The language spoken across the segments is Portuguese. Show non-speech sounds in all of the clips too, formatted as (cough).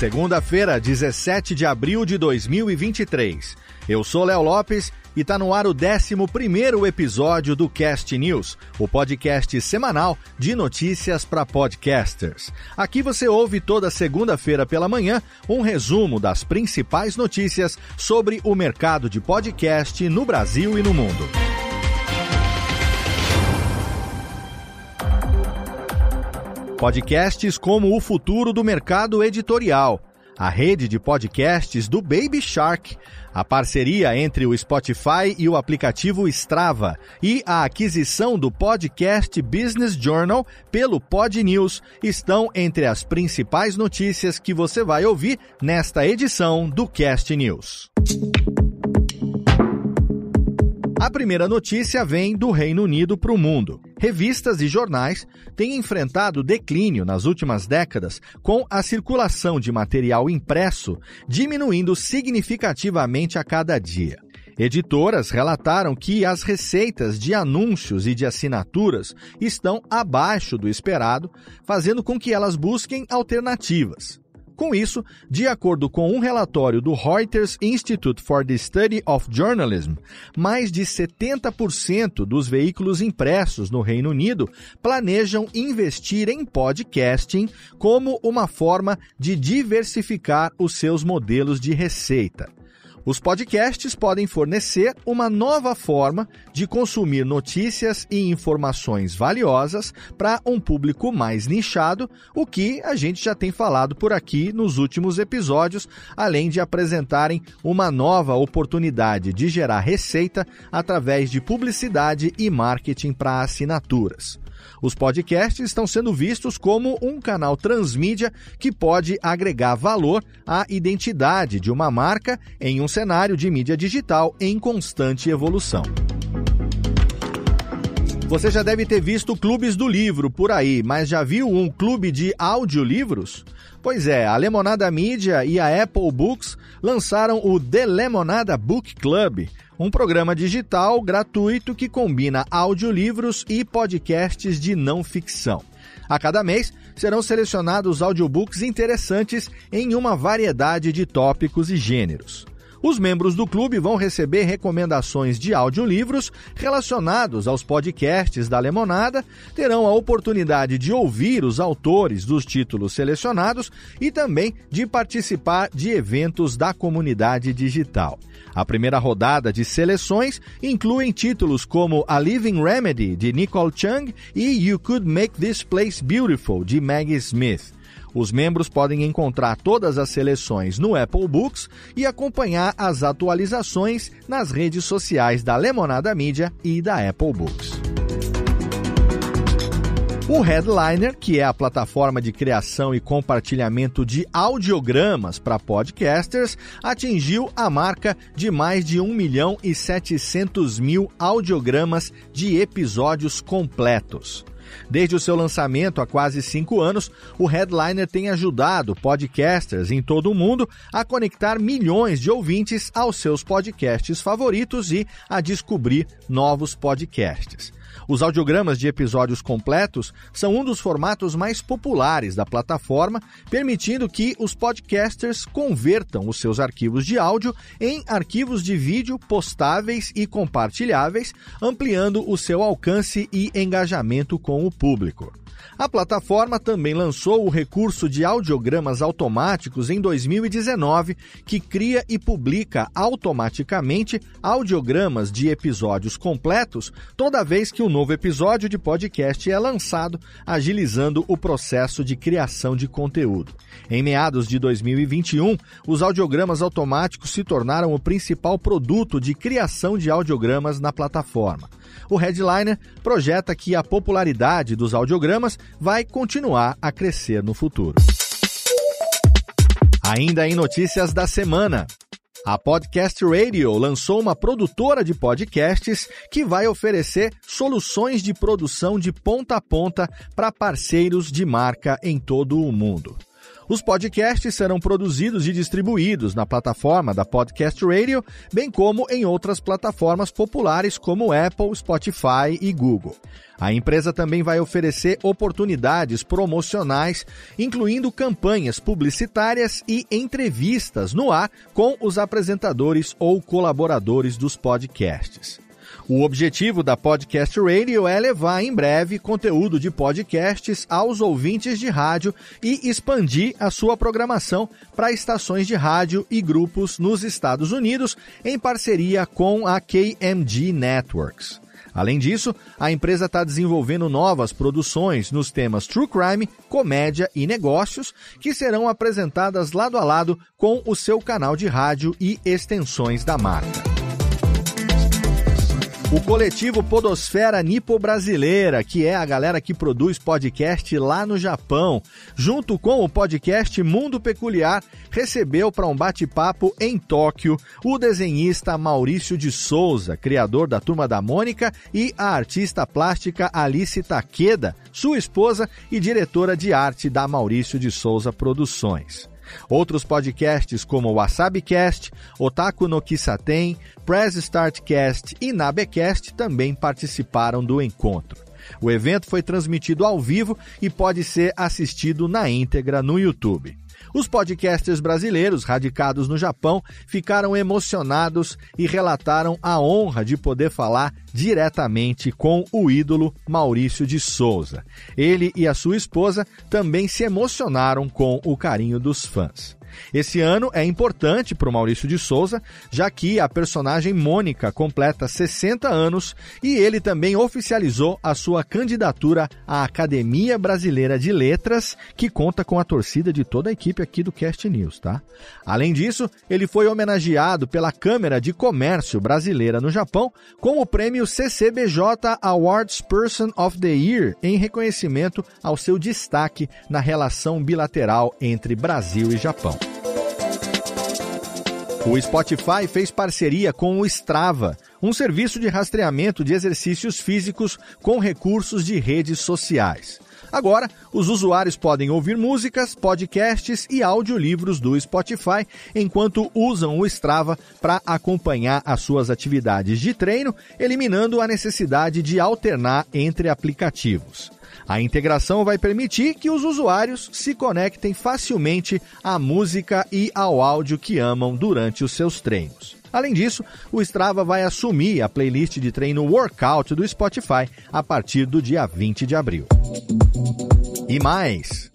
Segunda-feira, 17 de abril de 2023. Eu sou Léo Lopes e está no ar o 11 episódio do Cast News, o podcast semanal de notícias para podcasters. Aqui você ouve toda segunda-feira pela manhã um resumo das principais notícias sobre o mercado de podcast no Brasil e no mundo. Podcasts como o futuro do mercado editorial, a rede de podcasts do Baby Shark, a parceria entre o Spotify e o aplicativo Strava e a aquisição do Podcast Business Journal pelo Pod News estão entre as principais notícias que você vai ouvir nesta edição do Cast News. A primeira notícia vem do Reino Unido para o mundo. Revistas e jornais têm enfrentado declínio nas últimas décadas, com a circulação de material impresso diminuindo significativamente a cada dia. Editoras relataram que as receitas de anúncios e de assinaturas estão abaixo do esperado, fazendo com que elas busquem alternativas. Com isso, de acordo com um relatório do Reuters Institute for the Study of Journalism, mais de 70% dos veículos impressos no Reino Unido planejam investir em podcasting como uma forma de diversificar os seus modelos de receita. Os podcasts podem fornecer uma nova forma de consumir notícias e informações valiosas para um público mais nichado, o que a gente já tem falado por aqui nos últimos episódios, além de apresentarem uma nova oportunidade de gerar receita através de publicidade e marketing para assinaturas. Os podcasts estão sendo vistos como um canal transmídia que pode agregar valor à identidade de uma marca em um cenário de mídia digital em constante evolução. Você já deve ter visto clubes do livro por aí, mas já viu um clube de audiolivros? Pois é, a Lemonada Media e a Apple Books lançaram o The Lemonada Book Club, um programa digital gratuito que combina audiolivros e podcasts de não ficção. A cada mês serão selecionados audiobooks interessantes em uma variedade de tópicos e gêneros. Os membros do clube vão receber recomendações de audiolivros relacionados aos podcasts da Lemonada, terão a oportunidade de ouvir os autores dos títulos selecionados e também de participar de eventos da comunidade digital. A primeira rodada de seleções inclui títulos como A Living Remedy, de Nicole Chung, e You Could Make This Place Beautiful, de Maggie Smith. Os membros podem encontrar todas as seleções no Apple Books e acompanhar as atualizações nas redes sociais da Lemonada Mídia e da Apple Books. O Headliner, que é a plataforma de criação e compartilhamento de audiogramas para podcasters, atingiu a marca de mais de 1 milhão e 700 mil audiogramas de episódios completos. Desde o seu lançamento há quase cinco anos, o Headliner tem ajudado podcasters em todo o mundo a conectar milhões de ouvintes aos seus podcasts favoritos e a descobrir novos podcasts. Os audiogramas de episódios completos são um dos formatos mais populares da plataforma, permitindo que os podcasters convertam os seus arquivos de áudio em arquivos de vídeo postáveis e compartilháveis, ampliando o seu alcance e engajamento com o público. A plataforma também lançou o recurso de audiogramas automáticos em 2019, que cria e publica automaticamente audiogramas de episódios completos toda vez que um novo episódio de podcast é lançado, agilizando o processo de criação de conteúdo. Em meados de 2021, os audiogramas automáticos se tornaram o principal produto de criação de audiogramas na plataforma. O Headliner projeta que a popularidade dos audiogramas vai continuar a crescer no futuro. Ainda em notícias da semana. A Podcast Radio lançou uma produtora de podcasts que vai oferecer soluções de produção de ponta a ponta para parceiros de marca em todo o mundo. Os podcasts serão produzidos e distribuídos na plataforma da Podcast Radio, bem como em outras plataformas populares como Apple, Spotify e Google. A empresa também vai oferecer oportunidades promocionais, incluindo campanhas publicitárias e entrevistas no ar com os apresentadores ou colaboradores dos podcasts. O objetivo da Podcast Radio é levar em breve conteúdo de podcasts aos ouvintes de rádio e expandir a sua programação para estações de rádio e grupos nos Estados Unidos, em parceria com a KMG Networks. Além disso, a empresa está desenvolvendo novas produções nos temas True Crime, comédia e negócios, que serão apresentadas lado a lado com o seu canal de rádio e extensões da marca. O coletivo Podosfera Nipo Brasileira, que é a galera que produz podcast lá no Japão, junto com o podcast Mundo Peculiar, recebeu para um bate-papo em Tóquio o desenhista Maurício de Souza, criador da Turma da Mônica, e a artista plástica Alice Takeda, sua esposa e diretora de arte da Maurício de Souza Produções. Outros podcasts como o WasabiCast, Otaku no Kisaten, Press Startcast e Nabecast também participaram do encontro. O evento foi transmitido ao vivo e pode ser assistido na íntegra no YouTube. Os podcasters brasileiros radicados no Japão ficaram emocionados e relataram a honra de poder falar diretamente com o ídolo Maurício de Souza. Ele e a sua esposa também se emocionaram com o carinho dos fãs. Esse ano é importante para o Maurício de Souza, já que a personagem Mônica completa 60 anos e ele também oficializou a sua candidatura à Academia Brasileira de Letras, que conta com a torcida de toda a equipe aqui do Cast News, tá? Além disso, ele foi homenageado pela Câmara de Comércio Brasileira no Japão com o prêmio CCBJ Awards Person of the Year em reconhecimento ao seu destaque na relação bilateral entre Brasil e Japão. O Spotify fez parceria com o Strava, um serviço de rastreamento de exercícios físicos com recursos de redes sociais. Agora, os usuários podem ouvir músicas, podcasts e audiolivros do Spotify enquanto usam o Strava para acompanhar as suas atividades de treino, eliminando a necessidade de alternar entre aplicativos. A integração vai permitir que os usuários se conectem facilmente à música e ao áudio que amam durante os seus treinos. Além disso, o Strava vai assumir a playlist de treino Workout do Spotify a partir do dia 20 de abril. E mais,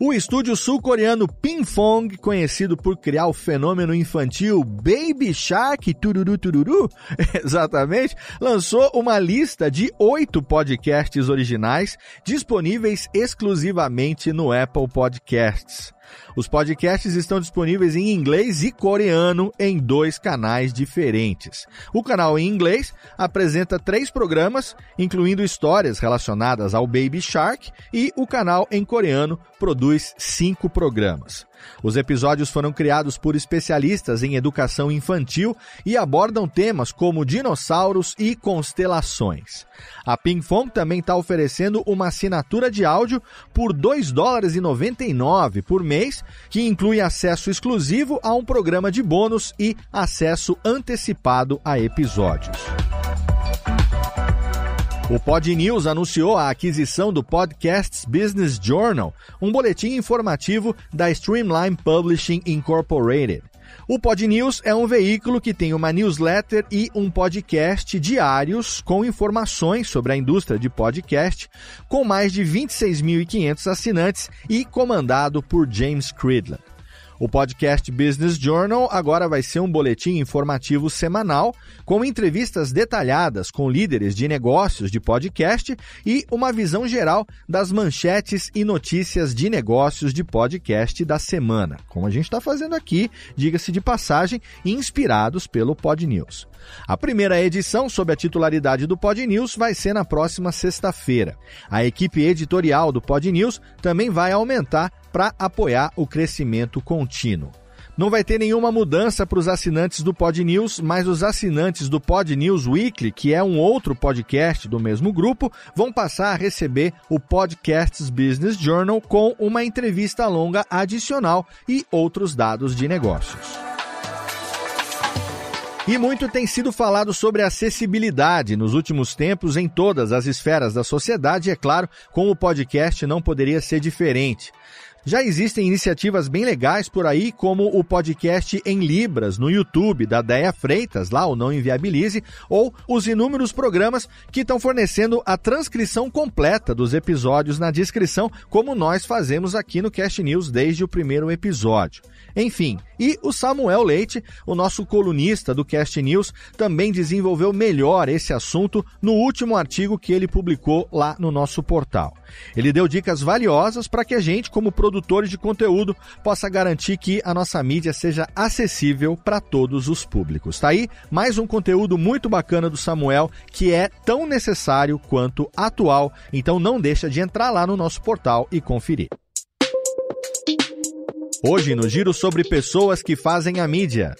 o estúdio sul-coreano Pinfong, conhecido por criar o fenômeno infantil Baby Shark Tururu Tururu, (laughs) exatamente, lançou uma lista de oito podcasts originais disponíveis exclusivamente no Apple Podcasts. Os podcasts estão disponíveis em inglês e coreano em dois canais diferentes. O canal em inglês apresenta três programas, incluindo histórias relacionadas ao Baby Shark, e o canal em coreano produz cinco programas. Os episódios foram criados por especialistas em educação infantil e abordam temas como dinossauros e constelações. A Pingfong também está oferecendo uma assinatura de áudio por 2 dólares e 99 por mês, que inclui acesso exclusivo a um programa de bônus e acesso antecipado a episódios. O Pod News anunciou a aquisição do Podcasts Business Journal, um boletim informativo da Streamline Publishing Incorporated. O Pod News é um veículo que tem uma newsletter e um podcast diários com informações sobre a indústria de podcast, com mais de 26.500 assinantes e comandado por James Cridland. O podcast Business Journal agora vai ser um boletim informativo semanal com entrevistas detalhadas com líderes de negócios de podcast e uma visão geral das manchetes e notícias de negócios de podcast da semana, como a gente está fazendo aqui, diga-se de passagem, inspirados pelo Pod News. A primeira edição, sob a titularidade do Pod News, vai ser na próxima sexta-feira. A equipe editorial do Pod News também vai aumentar para apoiar o crescimento contínuo. Não vai ter nenhuma mudança para os assinantes do Pod News, mas os assinantes do Pod News Weekly, que é um outro podcast do mesmo grupo, vão passar a receber o Podcasts Business Journal com uma entrevista longa adicional e outros dados de negócios. E muito tem sido falado sobre acessibilidade nos últimos tempos em todas as esferas da sociedade, e é claro, com o podcast não poderia ser diferente. Já existem iniciativas bem legais por aí, como o podcast em Libras no YouTube da Deia Freitas, lá o Não Inviabilize, ou os inúmeros programas que estão fornecendo a transcrição completa dos episódios na descrição, como nós fazemos aqui no Cast News desde o primeiro episódio. Enfim, e o Samuel Leite, o nosso colunista do Cast News, também desenvolveu melhor esse assunto no último artigo que ele publicou lá no nosso portal. Ele deu dicas valiosas para que a gente, como produtores de conteúdo, possa garantir que a nossa mídia seja acessível para todos os públicos. Tá aí mais um conteúdo muito bacana do Samuel que é tão necessário quanto atual, então não deixa de entrar lá no nosso portal e conferir. Hoje no giro sobre pessoas que fazem a mídia.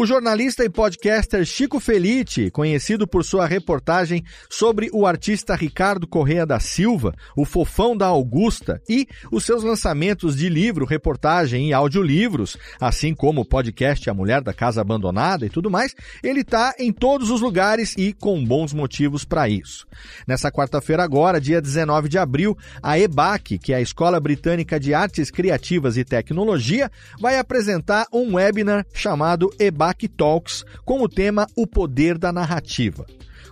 O jornalista e podcaster Chico Felite, conhecido por sua reportagem sobre o artista Ricardo Correa da Silva, o fofão da Augusta, e os seus lançamentos de livro, reportagem e audiolivros, assim como o podcast A Mulher da Casa Abandonada e tudo mais, ele está em todos os lugares e com bons motivos para isso. Nessa quarta-feira agora, dia 19 de abril, a EBAC, que é a Escola Britânica de Artes Criativas e Tecnologia, vai apresentar um webinar chamado EBAC Talks com o tema O Poder da Narrativa.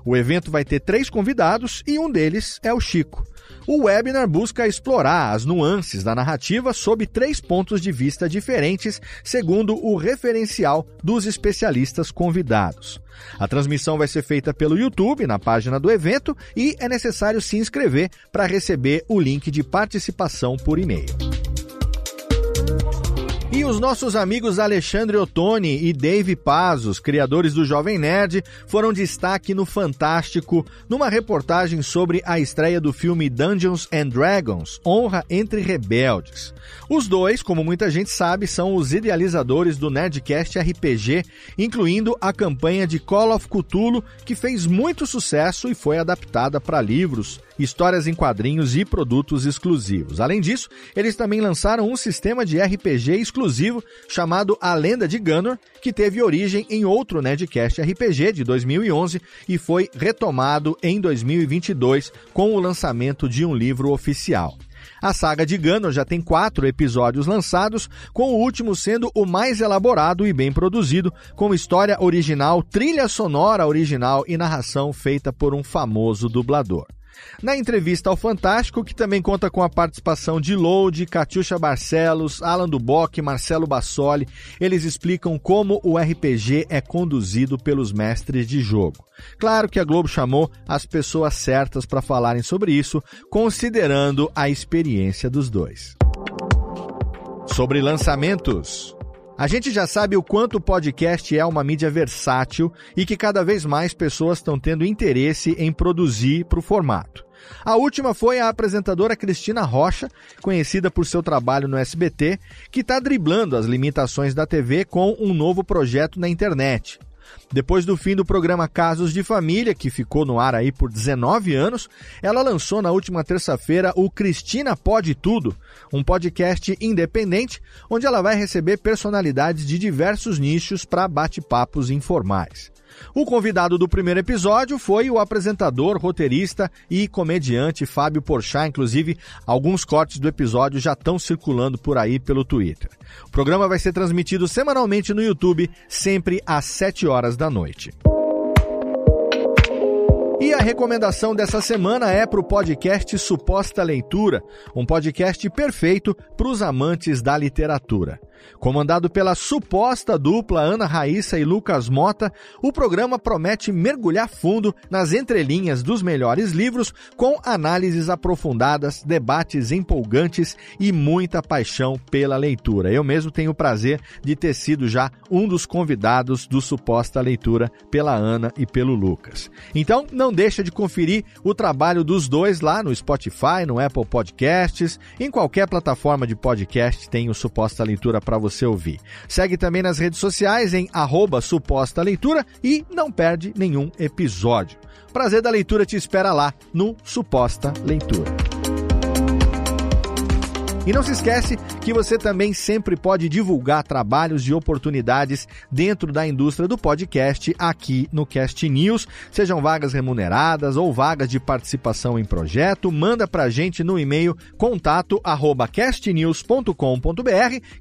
O evento vai ter três convidados e um deles é o Chico. O webinar busca explorar as nuances da narrativa sob três pontos de vista diferentes, segundo o referencial dos especialistas convidados. A transmissão vai ser feita pelo YouTube, na página do evento, e é necessário se inscrever para receber o link de participação por e-mail. E os nossos amigos Alexandre Ottoni e Dave Pazos, criadores do Jovem Nerd, foram destaque no Fantástico numa reportagem sobre a estreia do filme Dungeons and Dragons Honra entre Rebeldes. Os dois, como muita gente sabe, são os idealizadores do Nerdcast RPG, incluindo a campanha de Call of Cthulhu, que fez muito sucesso e foi adaptada para livros histórias em quadrinhos e produtos exclusivos. Além disso, eles também lançaram um sistema de RPG exclusivo chamado A Lenda de Gunner, que teve origem em outro Nerdcast RPG de 2011 e foi retomado em 2022 com o lançamento de um livro oficial. A saga de Gunner já tem quatro episódios lançados, com o último sendo o mais elaborado e bem produzido, com história original, trilha sonora original e narração feita por um famoso dublador. Na entrevista ao Fantástico, que também conta com a participação de Load, Catiuxa Barcelos, Alan Duboc, Marcelo Bassoli, eles explicam como o RPG é conduzido pelos mestres de jogo. Claro que a Globo chamou as pessoas certas para falarem sobre isso, considerando a experiência dos dois. Sobre lançamentos. A gente já sabe o quanto o podcast é uma mídia versátil e que cada vez mais pessoas estão tendo interesse em produzir para o formato. A última foi a apresentadora Cristina Rocha, conhecida por seu trabalho no SBT, que está driblando as limitações da TV com um novo projeto na internet. Depois do fim do programa Casos de Família, que ficou no ar aí por 19 anos, ela lançou na última terça-feira o Cristina Pode Tudo, um podcast independente onde ela vai receber personalidades de diversos nichos para bate-papos informais. O convidado do primeiro episódio foi o apresentador, roteirista e comediante Fábio Porchat. Inclusive, alguns cortes do episódio já estão circulando por aí pelo Twitter. O programa vai ser transmitido semanalmente no YouTube, sempre às 7 horas da noite. E a recomendação dessa semana é para o podcast Suposta Leitura, um podcast perfeito para os amantes da literatura. Comandado pela suposta dupla Ana Raíssa e Lucas Mota, o programa promete mergulhar fundo nas entrelinhas dos melhores livros com análises aprofundadas, debates empolgantes e muita paixão pela leitura. Eu mesmo tenho o prazer de ter sido já um dos convidados do Suposta Leitura pela Ana e pelo Lucas. Então, não deixa de conferir o trabalho dos dois lá no Spotify, no Apple Podcasts, em qualquer plataforma de podcast tem o Suposta Leitura para você ouvir. Segue também nas redes sociais em arroba suposta leitura e não perde nenhum episódio. Prazer da leitura te espera lá no Suposta Leitura. E não se esquece que você também sempre pode divulgar trabalhos e oportunidades dentro da indústria do podcast aqui no Cast News, sejam vagas remuneradas ou vagas de participação em projeto, manda pra gente no e-mail contato@castnews.com.br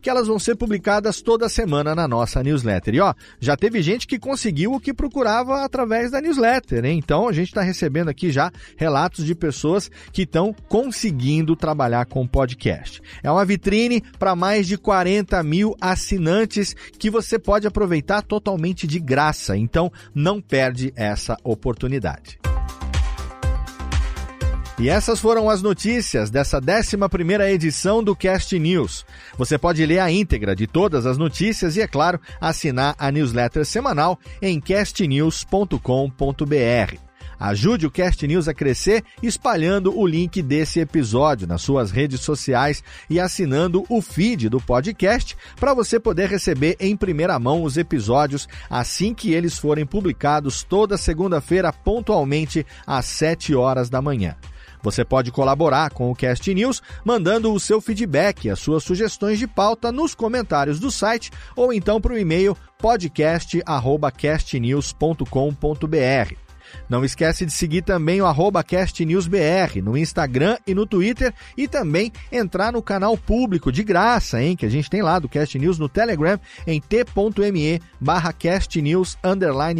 que elas vão ser publicadas toda semana na nossa newsletter. E ó, já teve gente que conseguiu o que procurava através da newsletter, hein? Então a gente está recebendo aqui já relatos de pessoas que estão conseguindo trabalhar com podcast. É uma vitrine para mais de 40 mil assinantes que você pode aproveitar totalmente de graça. Então, não perde essa oportunidade. E essas foram as notícias dessa 11ª edição do Cast News. Você pode ler a íntegra de todas as notícias e, é claro, assinar a newsletter semanal em castnews.com.br. Ajude o Cast News a crescer espalhando o link desse episódio nas suas redes sociais e assinando o feed do podcast para você poder receber em primeira mão os episódios assim que eles forem publicados toda segunda-feira pontualmente às 7 horas da manhã. Você pode colaborar com o Cast News mandando o seu feedback, as suas sugestões de pauta nos comentários do site ou então para o e-mail podcast@castnews.com.br. Não esquece de seguir também o arroba CastNewsBR no Instagram e no Twitter e também entrar no canal público de graça, hein, que a gente tem lá do Cast News no Telegram em t.me barra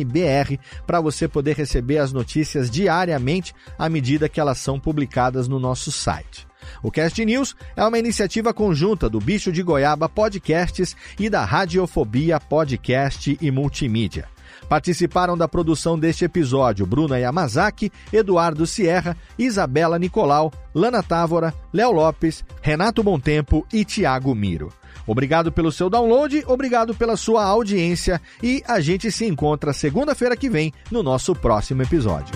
BR para você poder receber as notícias diariamente à medida que elas são publicadas no nosso site. O Cast News é uma iniciativa conjunta do Bicho de Goiaba Podcasts e da Radiofobia Podcast e Multimídia. Participaram da produção deste episódio Bruna Yamazaki, Eduardo Sierra, Isabela Nicolau, Lana Távora, Léo Lopes, Renato Montempo e Tiago Miro. Obrigado pelo seu download, obrigado pela sua audiência e a gente se encontra segunda-feira que vem no nosso próximo episódio.